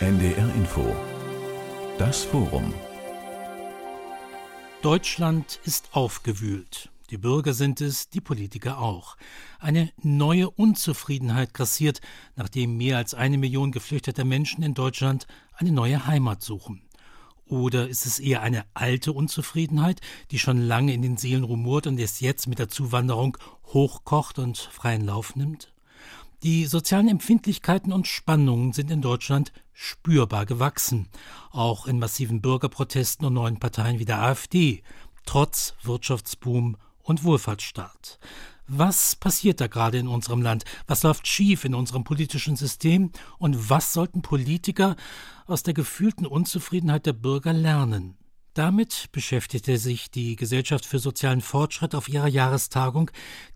NDR Info Das Forum Deutschland ist aufgewühlt. Die Bürger sind es, die Politiker auch. Eine neue Unzufriedenheit grassiert, nachdem mehr als eine Million geflüchteter Menschen in Deutschland eine neue Heimat suchen. Oder ist es eher eine alte Unzufriedenheit, die schon lange in den Seelen rumort und es jetzt mit der Zuwanderung hochkocht und freien Lauf nimmt? Die sozialen Empfindlichkeiten und Spannungen sind in Deutschland spürbar gewachsen, auch in massiven Bürgerprotesten und neuen Parteien wie der AfD, trotz Wirtschaftsboom und Wohlfahrtsstaat. Was passiert da gerade in unserem Land? Was läuft schief in unserem politischen System? Und was sollten Politiker aus der gefühlten Unzufriedenheit der Bürger lernen? Damit beschäftigte sich die Gesellschaft für sozialen Fortschritt auf ihrer Jahrestagung,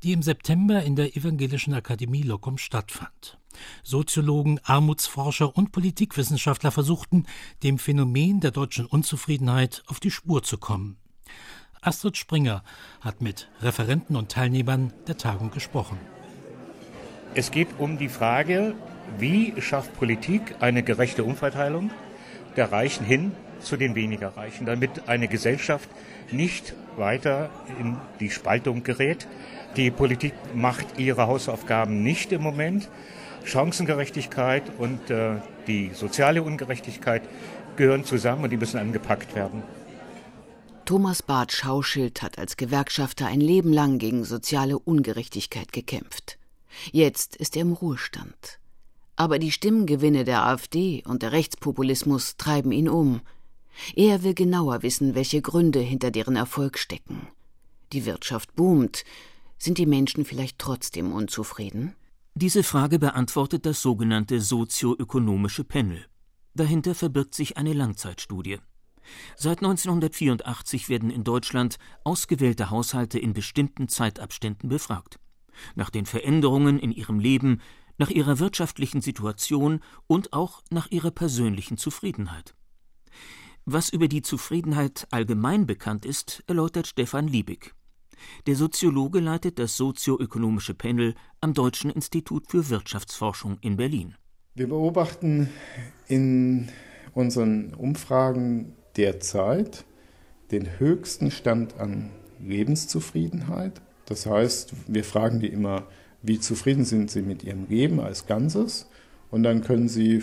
die im September in der Evangelischen Akademie Locum stattfand. Soziologen, Armutsforscher und Politikwissenschaftler versuchten, dem Phänomen der deutschen Unzufriedenheit auf die Spur zu kommen. Astrid Springer hat mit Referenten und Teilnehmern der Tagung gesprochen. Es geht um die Frage, wie schafft Politik eine gerechte Umverteilung der Reichen hin zu den weniger Reichen, damit eine Gesellschaft nicht weiter in die Spaltung gerät. Die Politik macht ihre Hausaufgaben nicht im Moment. Chancengerechtigkeit und äh, die soziale Ungerechtigkeit gehören zusammen und die müssen angepackt werden. Thomas Barth Schauschild hat als Gewerkschafter ein Leben lang gegen soziale Ungerechtigkeit gekämpft. Jetzt ist er im Ruhestand. Aber die Stimmengewinne der AfD und der Rechtspopulismus treiben ihn um. Er will genauer wissen, welche Gründe hinter deren Erfolg stecken. Die Wirtschaft boomt. Sind die Menschen vielleicht trotzdem unzufrieden? Diese Frage beantwortet das sogenannte sozioökonomische Panel. Dahinter verbirgt sich eine Langzeitstudie. Seit 1984 werden in Deutschland ausgewählte Haushalte in bestimmten Zeitabständen befragt. Nach den Veränderungen in ihrem Leben, nach ihrer wirtschaftlichen Situation und auch nach ihrer persönlichen Zufriedenheit. Was über die Zufriedenheit allgemein bekannt ist, erläutert Stefan Liebig. Der Soziologe leitet das sozioökonomische Panel am Deutschen Institut für Wirtschaftsforschung in Berlin. Wir beobachten in unseren Umfragen derzeit den höchsten Stand an Lebenszufriedenheit. Das heißt, wir fragen die immer, wie zufrieden sind sie mit ihrem Leben als Ganzes? Und dann können sie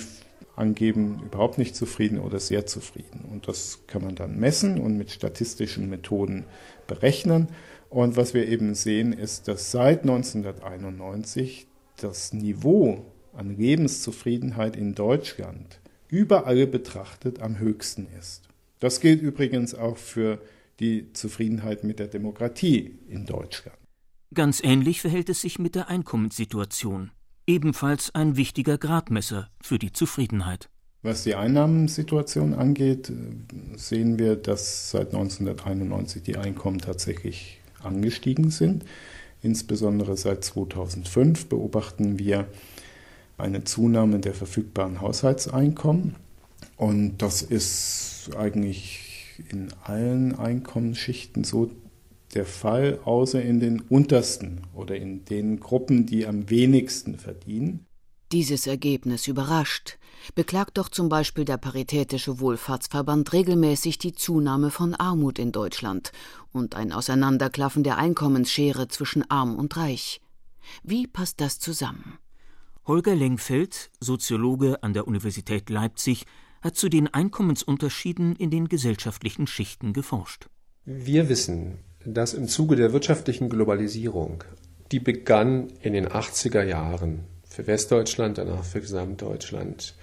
angeben, überhaupt nicht zufrieden oder sehr zufrieden. Und das kann man dann messen und mit statistischen Methoden berechnen. Und was wir eben sehen, ist, dass seit 1991 das Niveau an Lebenszufriedenheit in Deutschland überall betrachtet am höchsten ist. Das gilt übrigens auch für die Zufriedenheit mit der Demokratie in Deutschland. Ganz ähnlich verhält es sich mit der Einkommenssituation, ebenfalls ein wichtiger Gradmesser für die Zufriedenheit. Was die Einnahmensituation angeht, sehen wir, dass seit 1991 die Einkommen tatsächlich angestiegen sind. Insbesondere seit 2005 beobachten wir eine Zunahme der verfügbaren Haushaltseinkommen. Und das ist eigentlich in allen Einkommensschichten so der Fall, außer in den untersten oder in den Gruppen, die am wenigsten verdienen. Dieses Ergebnis überrascht. Beklagt doch zum Beispiel der Paritätische Wohlfahrtsverband regelmäßig die Zunahme von Armut in Deutschland und ein Auseinanderklaffen der Einkommensschere zwischen arm und reich. Wie passt das zusammen? Holger Lengfeld, Soziologe an der Universität Leipzig, hat zu den Einkommensunterschieden in den gesellschaftlichen Schichten geforscht. Wir wissen, dass im Zuge der wirtschaftlichen Globalisierung, die begann in den 80er Jahren für Westdeutschland, danach für Gesamtdeutschland,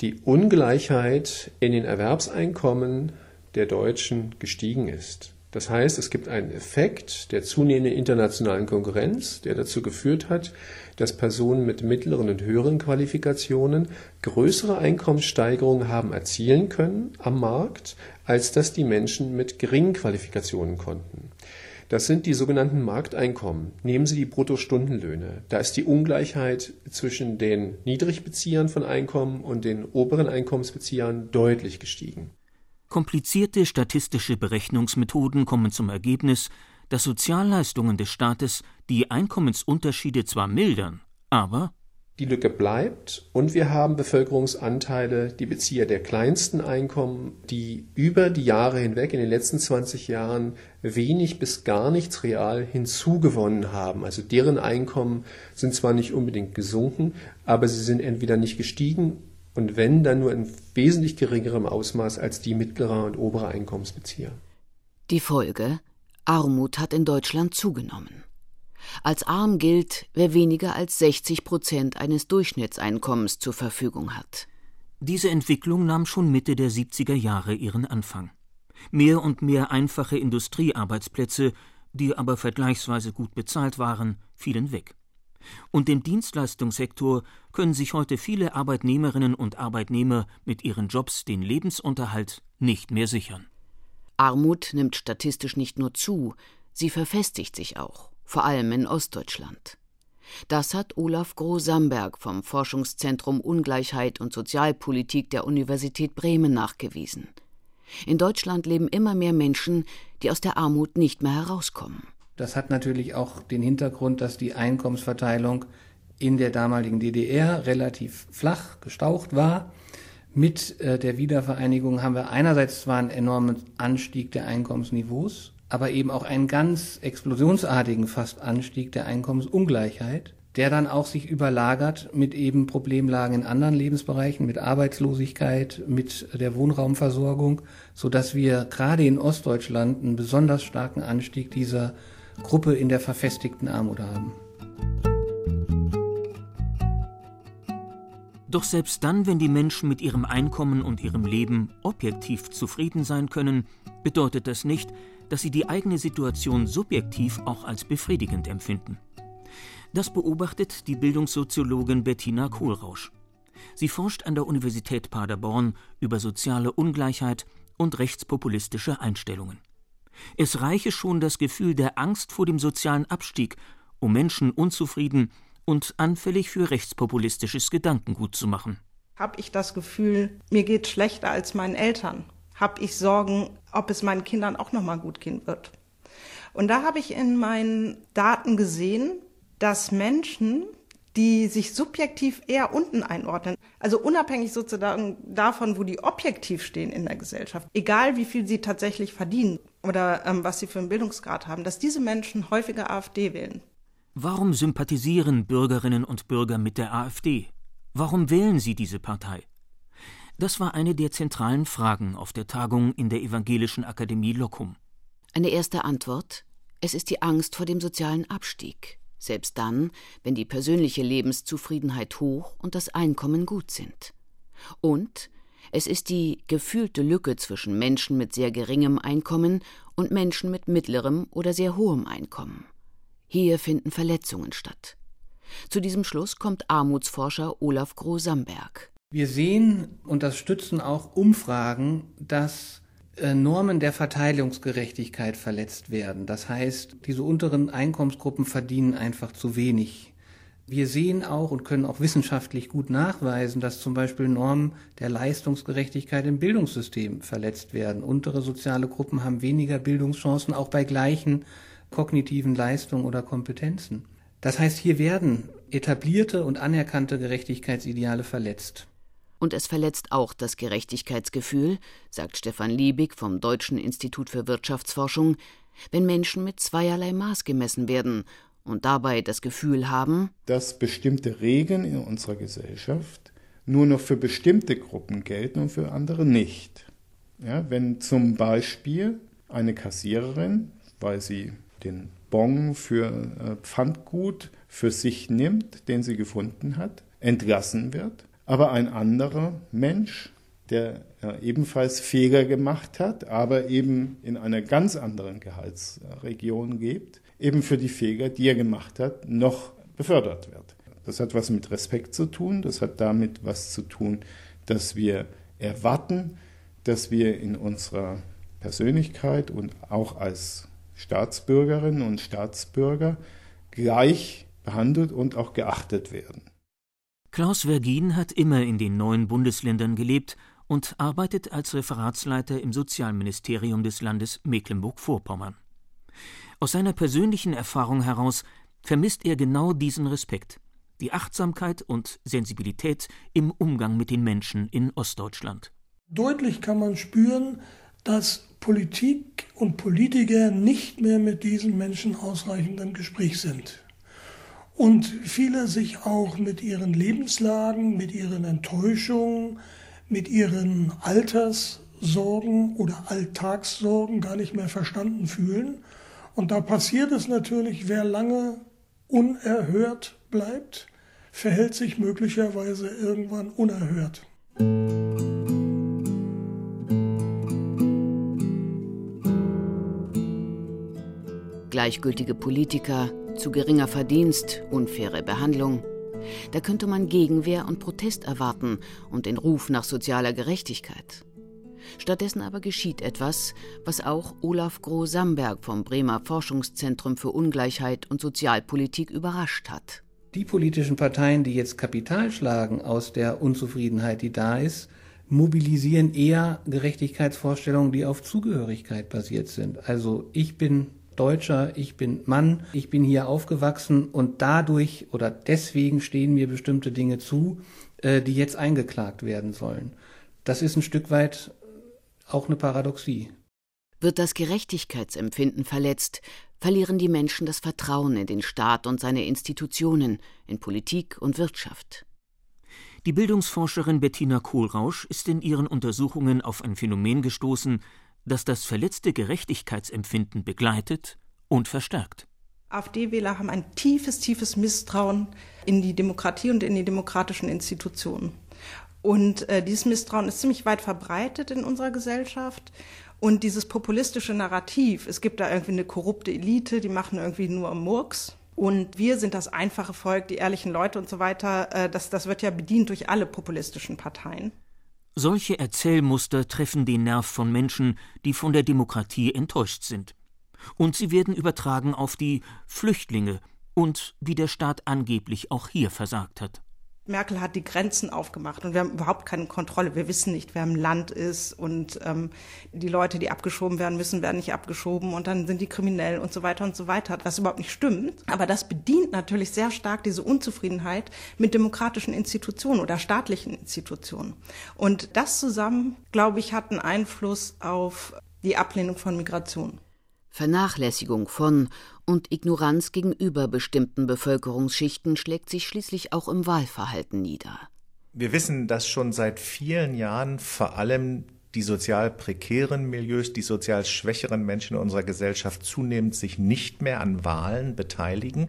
die Ungleichheit in den Erwerbseinkommen der Deutschen gestiegen ist. Das heißt, es gibt einen Effekt der zunehmenden internationalen Konkurrenz, der dazu geführt hat, dass Personen mit mittleren und höheren Qualifikationen größere Einkommenssteigerungen haben erzielen können am Markt, als das die Menschen mit geringen Qualifikationen konnten. Das sind die sogenannten Markteinkommen. Nehmen Sie die Bruttostundenlöhne. Da ist die Ungleichheit zwischen den Niedrigbeziehern von Einkommen und den oberen Einkommensbeziehern deutlich gestiegen. Komplizierte statistische Berechnungsmethoden kommen zum Ergebnis, dass Sozialleistungen des Staates die Einkommensunterschiede zwar mildern, aber Die Lücke bleibt und wir haben Bevölkerungsanteile, die Bezieher der kleinsten Einkommen, die über die Jahre hinweg in den letzten 20 Jahren wenig bis gar nichts real hinzugewonnen haben. Also deren Einkommen sind zwar nicht unbedingt gesunken, aber sie sind entweder nicht gestiegen und wenn, dann nur in wesentlich geringerem Ausmaß als die mittlerer und oberer Einkommensbezieher. Die Folge Armut hat in Deutschland zugenommen. Als arm gilt, wer weniger als 60 Prozent eines Durchschnittseinkommens zur Verfügung hat. Diese Entwicklung nahm schon Mitte der 70er Jahre ihren Anfang. Mehr und mehr einfache Industriearbeitsplätze, die aber vergleichsweise gut bezahlt waren, fielen weg. Und im Dienstleistungssektor können sich heute viele Arbeitnehmerinnen und Arbeitnehmer mit ihren Jobs den Lebensunterhalt nicht mehr sichern. Armut nimmt statistisch nicht nur zu, sie verfestigt sich auch vor allem in Ostdeutschland. Das hat Olaf Groh-Samberg vom Forschungszentrum Ungleichheit und Sozialpolitik der Universität Bremen nachgewiesen. In Deutschland leben immer mehr Menschen, die aus der Armut nicht mehr herauskommen. Das hat natürlich auch den Hintergrund, dass die Einkommensverteilung in der damaligen DDR relativ flach gestaucht war. Mit äh, der Wiedervereinigung haben wir einerseits zwar einen enormen Anstieg der Einkommensniveaus, aber eben auch einen ganz explosionsartigen fast Anstieg der Einkommensungleichheit, der dann auch sich überlagert mit eben Problemlagen in anderen Lebensbereichen, mit Arbeitslosigkeit, mit der Wohnraumversorgung, so dass wir gerade in Ostdeutschland einen besonders starken Anstieg dieser Gruppe in der verfestigten Armut haben. Doch selbst dann, wenn die Menschen mit ihrem Einkommen und ihrem Leben objektiv zufrieden sein können, bedeutet das nicht, dass sie die eigene Situation subjektiv auch als befriedigend empfinden. Das beobachtet die Bildungssoziologin Bettina Kohlrausch. Sie forscht an der Universität Paderborn über soziale Ungleichheit und rechtspopulistische Einstellungen. Es reiche schon das Gefühl der Angst vor dem sozialen Abstieg, um Menschen unzufrieden und anfällig für rechtspopulistisches Gedankengut zu machen. Habe ich das Gefühl, mir geht schlechter als meinen Eltern habe ich Sorgen, ob es meinen Kindern auch noch mal gut gehen wird. Und da habe ich in meinen Daten gesehen, dass Menschen, die sich subjektiv eher unten einordnen, also unabhängig sozusagen davon, wo die objektiv stehen in der Gesellschaft, egal wie viel sie tatsächlich verdienen oder ähm, was sie für einen Bildungsgrad haben, dass diese Menschen häufiger AfD wählen. Warum sympathisieren Bürgerinnen und Bürger mit der AfD? Warum wählen sie diese Partei? Das war eine der zentralen Fragen auf der Tagung in der Evangelischen Akademie Locum. Eine erste Antwort es ist die Angst vor dem sozialen Abstieg, selbst dann, wenn die persönliche Lebenszufriedenheit hoch und das Einkommen gut sind. Und es ist die gefühlte Lücke zwischen Menschen mit sehr geringem Einkommen und Menschen mit mittlerem oder sehr hohem Einkommen. Hier finden Verletzungen statt. Zu diesem Schluss kommt Armutsforscher Olaf Groh-Samberg. Wir sehen, und das stützen auch Umfragen, dass äh, Normen der Verteilungsgerechtigkeit verletzt werden. Das heißt, diese unteren Einkommensgruppen verdienen einfach zu wenig. Wir sehen auch und können auch wissenschaftlich gut nachweisen, dass zum Beispiel Normen der Leistungsgerechtigkeit im Bildungssystem verletzt werden. Untere soziale Gruppen haben weniger Bildungschancen, auch bei gleichen kognitiven Leistungen oder Kompetenzen. Das heißt, hier werden etablierte und anerkannte Gerechtigkeitsideale verletzt. Und es verletzt auch das Gerechtigkeitsgefühl, sagt Stefan Liebig vom Deutschen Institut für Wirtschaftsforschung, wenn Menschen mit zweierlei Maß gemessen werden und dabei das Gefühl haben, dass bestimmte Regeln in unserer Gesellschaft nur noch für bestimmte Gruppen gelten und für andere nicht. Ja, wenn zum Beispiel eine Kassiererin, weil sie den Bon für äh, Pfandgut für sich nimmt, den sie gefunden hat, entlassen wird, aber ein anderer Mensch, der ja, ebenfalls Feger gemacht hat, aber eben in einer ganz anderen Gehaltsregion lebt, eben für die Feger, die er gemacht hat, noch befördert wird. Das hat was mit Respekt zu tun, das hat damit was zu tun, dass wir erwarten, dass wir in unserer Persönlichkeit und auch als Staatsbürgerinnen und Staatsbürger gleich behandelt und auch geachtet werden. Klaus Vergin hat immer in den neuen Bundesländern gelebt und arbeitet als Referatsleiter im Sozialministerium des Landes Mecklenburg-Vorpommern. Aus seiner persönlichen Erfahrung heraus vermisst er genau diesen Respekt, die Achtsamkeit und Sensibilität im Umgang mit den Menschen in Ostdeutschland. Deutlich kann man spüren, dass Politik und Politiker nicht mehr mit diesen Menschen ausreichend im Gespräch sind. Und viele sich auch mit ihren Lebenslagen, mit ihren Enttäuschungen, mit ihren Alterssorgen oder Alltagssorgen gar nicht mehr verstanden fühlen. Und da passiert es natürlich, wer lange unerhört bleibt, verhält sich möglicherweise irgendwann unerhört. Gleichgültige Politiker, zu geringer Verdienst, unfaire Behandlung. Da könnte man Gegenwehr und Protest erwarten und den Ruf nach sozialer Gerechtigkeit. Stattdessen aber geschieht etwas, was auch Olaf Groh-Samberg vom Bremer Forschungszentrum für Ungleichheit und Sozialpolitik überrascht hat. Die politischen Parteien, die jetzt Kapital schlagen aus der Unzufriedenheit, die da ist, mobilisieren eher Gerechtigkeitsvorstellungen, die auf Zugehörigkeit basiert sind. Also ich bin Deutscher, ich bin Mann, ich bin hier aufgewachsen und dadurch oder deswegen stehen mir bestimmte Dinge zu, äh, die jetzt eingeklagt werden sollen. Das ist ein Stück weit auch eine Paradoxie. Wird das Gerechtigkeitsempfinden verletzt, verlieren die Menschen das Vertrauen in den Staat und seine Institutionen, in Politik und Wirtschaft. Die Bildungsforscherin Bettina Kohlrausch ist in ihren Untersuchungen auf ein Phänomen gestoßen, das das verletzte Gerechtigkeitsempfinden begleitet und verstärkt. AfD-Wähler haben ein tiefes, tiefes Misstrauen in die Demokratie und in die demokratischen Institutionen. Und äh, dieses Misstrauen ist ziemlich weit verbreitet in unserer Gesellschaft. Und dieses populistische Narrativ, es gibt da irgendwie eine korrupte Elite, die machen irgendwie nur Murks. Und wir sind das einfache Volk, die ehrlichen Leute und so weiter. Äh, das, das wird ja bedient durch alle populistischen Parteien. Solche Erzählmuster treffen den Nerv von Menschen, die von der Demokratie enttäuscht sind. Und sie werden übertragen auf die Flüchtlinge und wie der Staat angeblich auch hier versagt hat. Merkel hat die Grenzen aufgemacht und wir haben überhaupt keine Kontrolle. Wir wissen nicht, wer im Land ist und ähm, die Leute, die abgeschoben werden müssen, werden nicht abgeschoben und dann sind die kriminell und so weiter und so weiter, was überhaupt nicht stimmt. Aber das bedient natürlich sehr stark diese Unzufriedenheit mit demokratischen Institutionen oder staatlichen Institutionen. Und das zusammen, glaube ich, hat einen Einfluss auf die Ablehnung von Migration. Vernachlässigung von und Ignoranz gegenüber bestimmten Bevölkerungsschichten schlägt sich schließlich auch im Wahlverhalten nieder. Wir wissen, dass schon seit vielen Jahren vor allem die sozial prekären Milieus, die sozial schwächeren Menschen in unserer Gesellschaft zunehmend sich nicht mehr an Wahlen beteiligen.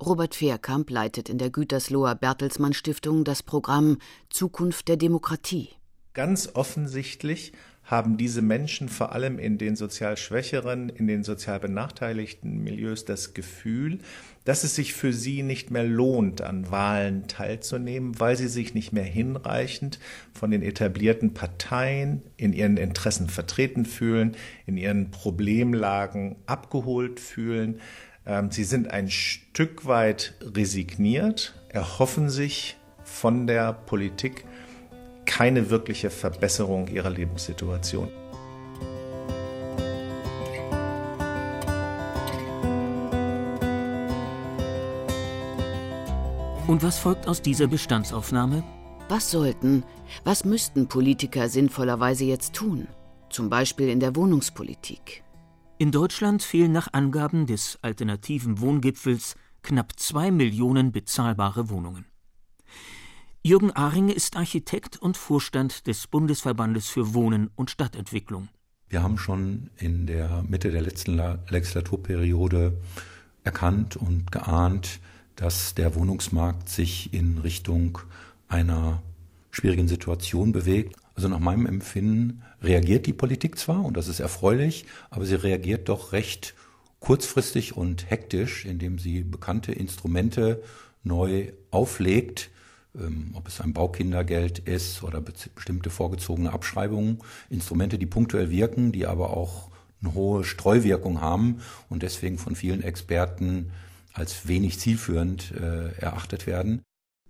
Robert Fehrkamp leitet in der Gütersloher Bertelsmann Stiftung das Programm Zukunft der Demokratie. Ganz offensichtlich haben diese Menschen vor allem in den sozial schwächeren, in den sozial benachteiligten Milieus das Gefühl, dass es sich für sie nicht mehr lohnt, an Wahlen teilzunehmen, weil sie sich nicht mehr hinreichend von den etablierten Parteien in ihren Interessen vertreten fühlen, in ihren Problemlagen abgeholt fühlen. Ähm, sie sind ein Stück weit resigniert, erhoffen sich von der Politik keine wirkliche Verbesserung ihrer Lebenssituation. Und was folgt aus dieser Bestandsaufnahme? Was sollten, was müssten Politiker sinnvollerweise jetzt tun? Zum Beispiel in der Wohnungspolitik. In Deutschland fehlen nach Angaben des alternativen Wohngipfels knapp zwei Millionen bezahlbare Wohnungen. Jürgen Ahring ist Architekt und Vorstand des Bundesverbandes für Wohnen und Stadtentwicklung. Wir haben schon in der Mitte der letzten Legislaturperiode erkannt und geahnt, dass der Wohnungsmarkt sich in Richtung einer schwierigen Situation bewegt. Also nach meinem Empfinden reagiert die Politik zwar, und das ist erfreulich, aber sie reagiert doch recht kurzfristig und hektisch, indem sie bekannte Instrumente neu auflegt, ob es ein Baukindergeld ist oder bestimmte vorgezogene Abschreibungen, Instrumente, die punktuell wirken, die aber auch eine hohe Streuwirkung haben und deswegen von vielen Experten als wenig zielführend äh, erachtet werden.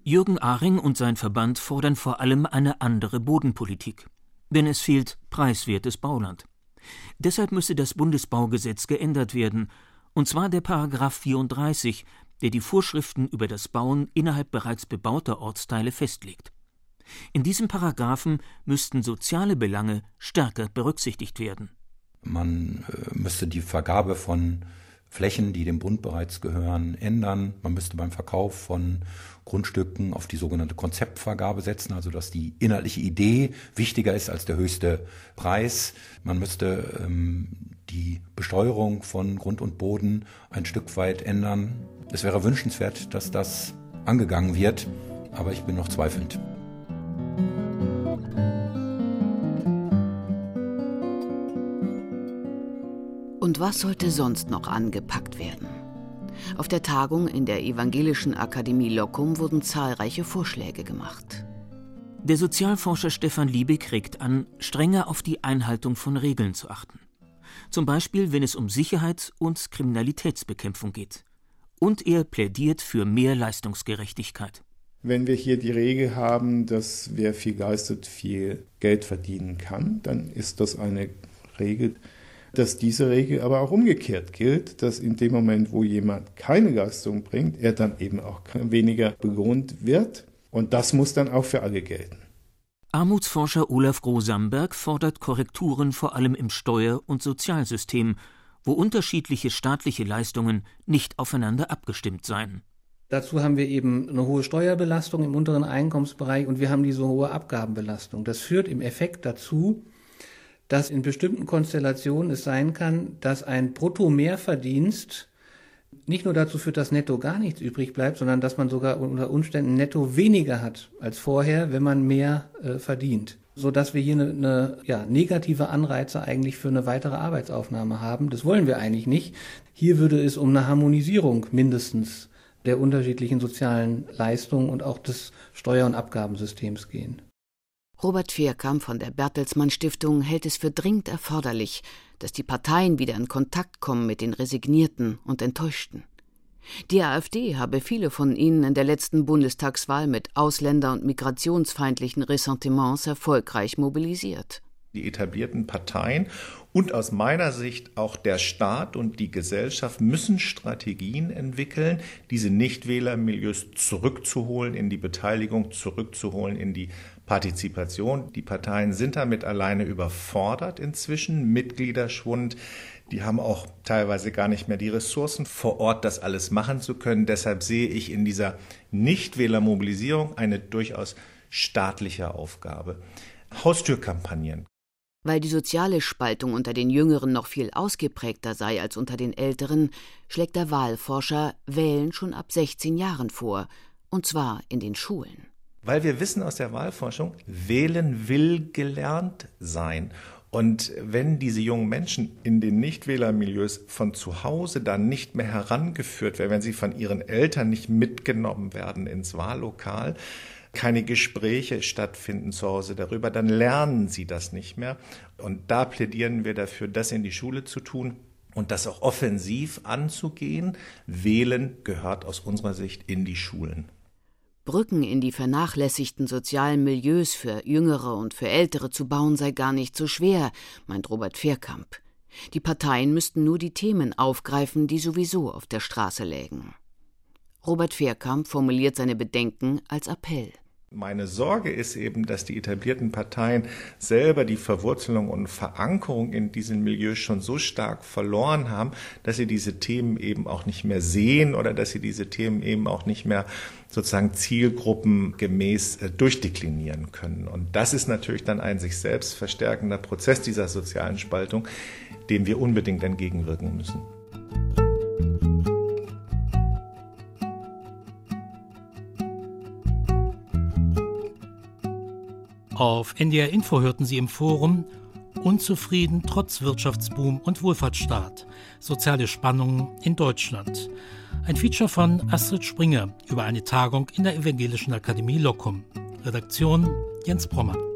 Jürgen Ahring und sein Verband fordern vor allem eine andere Bodenpolitik. Denn es fehlt preiswertes Bauland. Deshalb müsse das Bundesbaugesetz geändert werden, und zwar der Paragraph 34, der die Vorschriften über das Bauen innerhalb bereits bebauter Ortsteile festlegt. In diesem Paragraphen müssten soziale Belange stärker berücksichtigt werden. Man äh, müsste die Vergabe von Flächen, die dem Bund bereits gehören, ändern. Man müsste beim Verkauf von Grundstücken auf die sogenannte Konzeptvergabe setzen, also dass die inhaltliche Idee wichtiger ist als der höchste Preis. Man müsste ähm, die Besteuerung von Grund und Boden ein Stück weit ändern. Es wäre wünschenswert, dass das angegangen wird, aber ich bin noch zweifelnd. Und was sollte sonst noch angepackt werden? Auf der Tagung in der Evangelischen Akademie Locum wurden zahlreiche Vorschläge gemacht. Der Sozialforscher Stefan Liebig regt an, strenger auf die Einhaltung von Regeln zu achten. Zum Beispiel, wenn es um Sicherheit und Kriminalitätsbekämpfung geht. Und er plädiert für mehr Leistungsgerechtigkeit. Wenn wir hier die Regel haben, dass wer viel leistet, viel Geld verdienen kann, dann ist das eine Regel, dass diese Regel aber auch umgekehrt gilt, dass in dem Moment, wo jemand keine Leistung bringt, er dann eben auch weniger belohnt wird. Und das muss dann auch für alle gelten. Armutsforscher Olaf Grosamberg fordert Korrekturen vor allem im Steuer- und Sozialsystem, wo unterschiedliche staatliche Leistungen nicht aufeinander abgestimmt seien. Dazu haben wir eben eine hohe Steuerbelastung im unteren Einkommensbereich und wir haben diese hohe Abgabenbelastung. Das führt im Effekt dazu, dass in bestimmten Konstellationen es sein kann, dass ein Brutto-Mehrverdienst nicht nur dazu führt, dass netto gar nichts übrig bleibt, sondern dass man sogar unter Umständen netto weniger hat als vorher, wenn man mehr äh, verdient. Sodass wir hier eine, eine ja, negative Anreize eigentlich für eine weitere Arbeitsaufnahme haben. Das wollen wir eigentlich nicht. Hier würde es um eine Harmonisierung mindestens der unterschiedlichen sozialen Leistungen und auch des Steuer- und Abgabensystems gehen. Robert Vierkamp von der Bertelsmann Stiftung hält es für dringend erforderlich, dass die Parteien wieder in Kontakt kommen mit den Resignierten und Enttäuschten. Die AfD habe viele von ihnen in der letzten Bundestagswahl mit ausländer- und migrationsfeindlichen Ressentiments erfolgreich mobilisiert die etablierten Parteien und aus meiner Sicht auch der Staat und die Gesellschaft müssen Strategien entwickeln, diese Nichtwählermilieus zurückzuholen, in die Beteiligung zurückzuholen, in die Partizipation. Die Parteien sind damit alleine überfordert inzwischen, Mitgliederschwund. Die haben auch teilweise gar nicht mehr die Ressourcen vor Ort, das alles machen zu können. Deshalb sehe ich in dieser Nichtwählermobilisierung eine durchaus staatliche Aufgabe. Haustürkampagnen, weil die soziale Spaltung unter den Jüngeren noch viel ausgeprägter sei als unter den Älteren, schlägt der Wahlforscher Wählen schon ab 16 Jahren vor, und zwar in den Schulen. Weil wir wissen aus der Wahlforschung, wählen will gelernt sein. Und wenn diese jungen Menschen in den Nichtwählermilieus von zu Hause dann nicht mehr herangeführt werden, wenn sie von ihren Eltern nicht mitgenommen werden ins Wahllokal, keine Gespräche stattfinden zu Hause darüber, dann lernen sie das nicht mehr. Und da plädieren wir dafür, das in die Schule zu tun und das auch offensiv anzugehen. Wählen gehört aus unserer Sicht in die Schulen. Brücken in die vernachlässigten sozialen Milieus für Jüngere und für Ältere zu bauen sei gar nicht so schwer, meint Robert Fehrkamp. Die Parteien müssten nur die Themen aufgreifen, die sowieso auf der Straße lägen. Robert Fehrkamp formuliert seine Bedenken als Appell. Meine Sorge ist eben, dass die etablierten Parteien selber die Verwurzelung und Verankerung in diesen Milieus schon so stark verloren haben, dass sie diese Themen eben auch nicht mehr sehen oder dass sie diese Themen eben auch nicht mehr sozusagen zielgruppengemäß äh, durchdeklinieren können. Und das ist natürlich dann ein sich selbst verstärkender Prozess dieser sozialen Spaltung, dem wir unbedingt entgegenwirken müssen. Auf NDR Info hörten Sie im Forum Unzufrieden trotz Wirtschaftsboom und Wohlfahrtsstaat. Soziale Spannungen in Deutschland. Ein Feature von Astrid Springer über eine Tagung in der Evangelischen Akademie Locum. Redaktion Jens Brommer.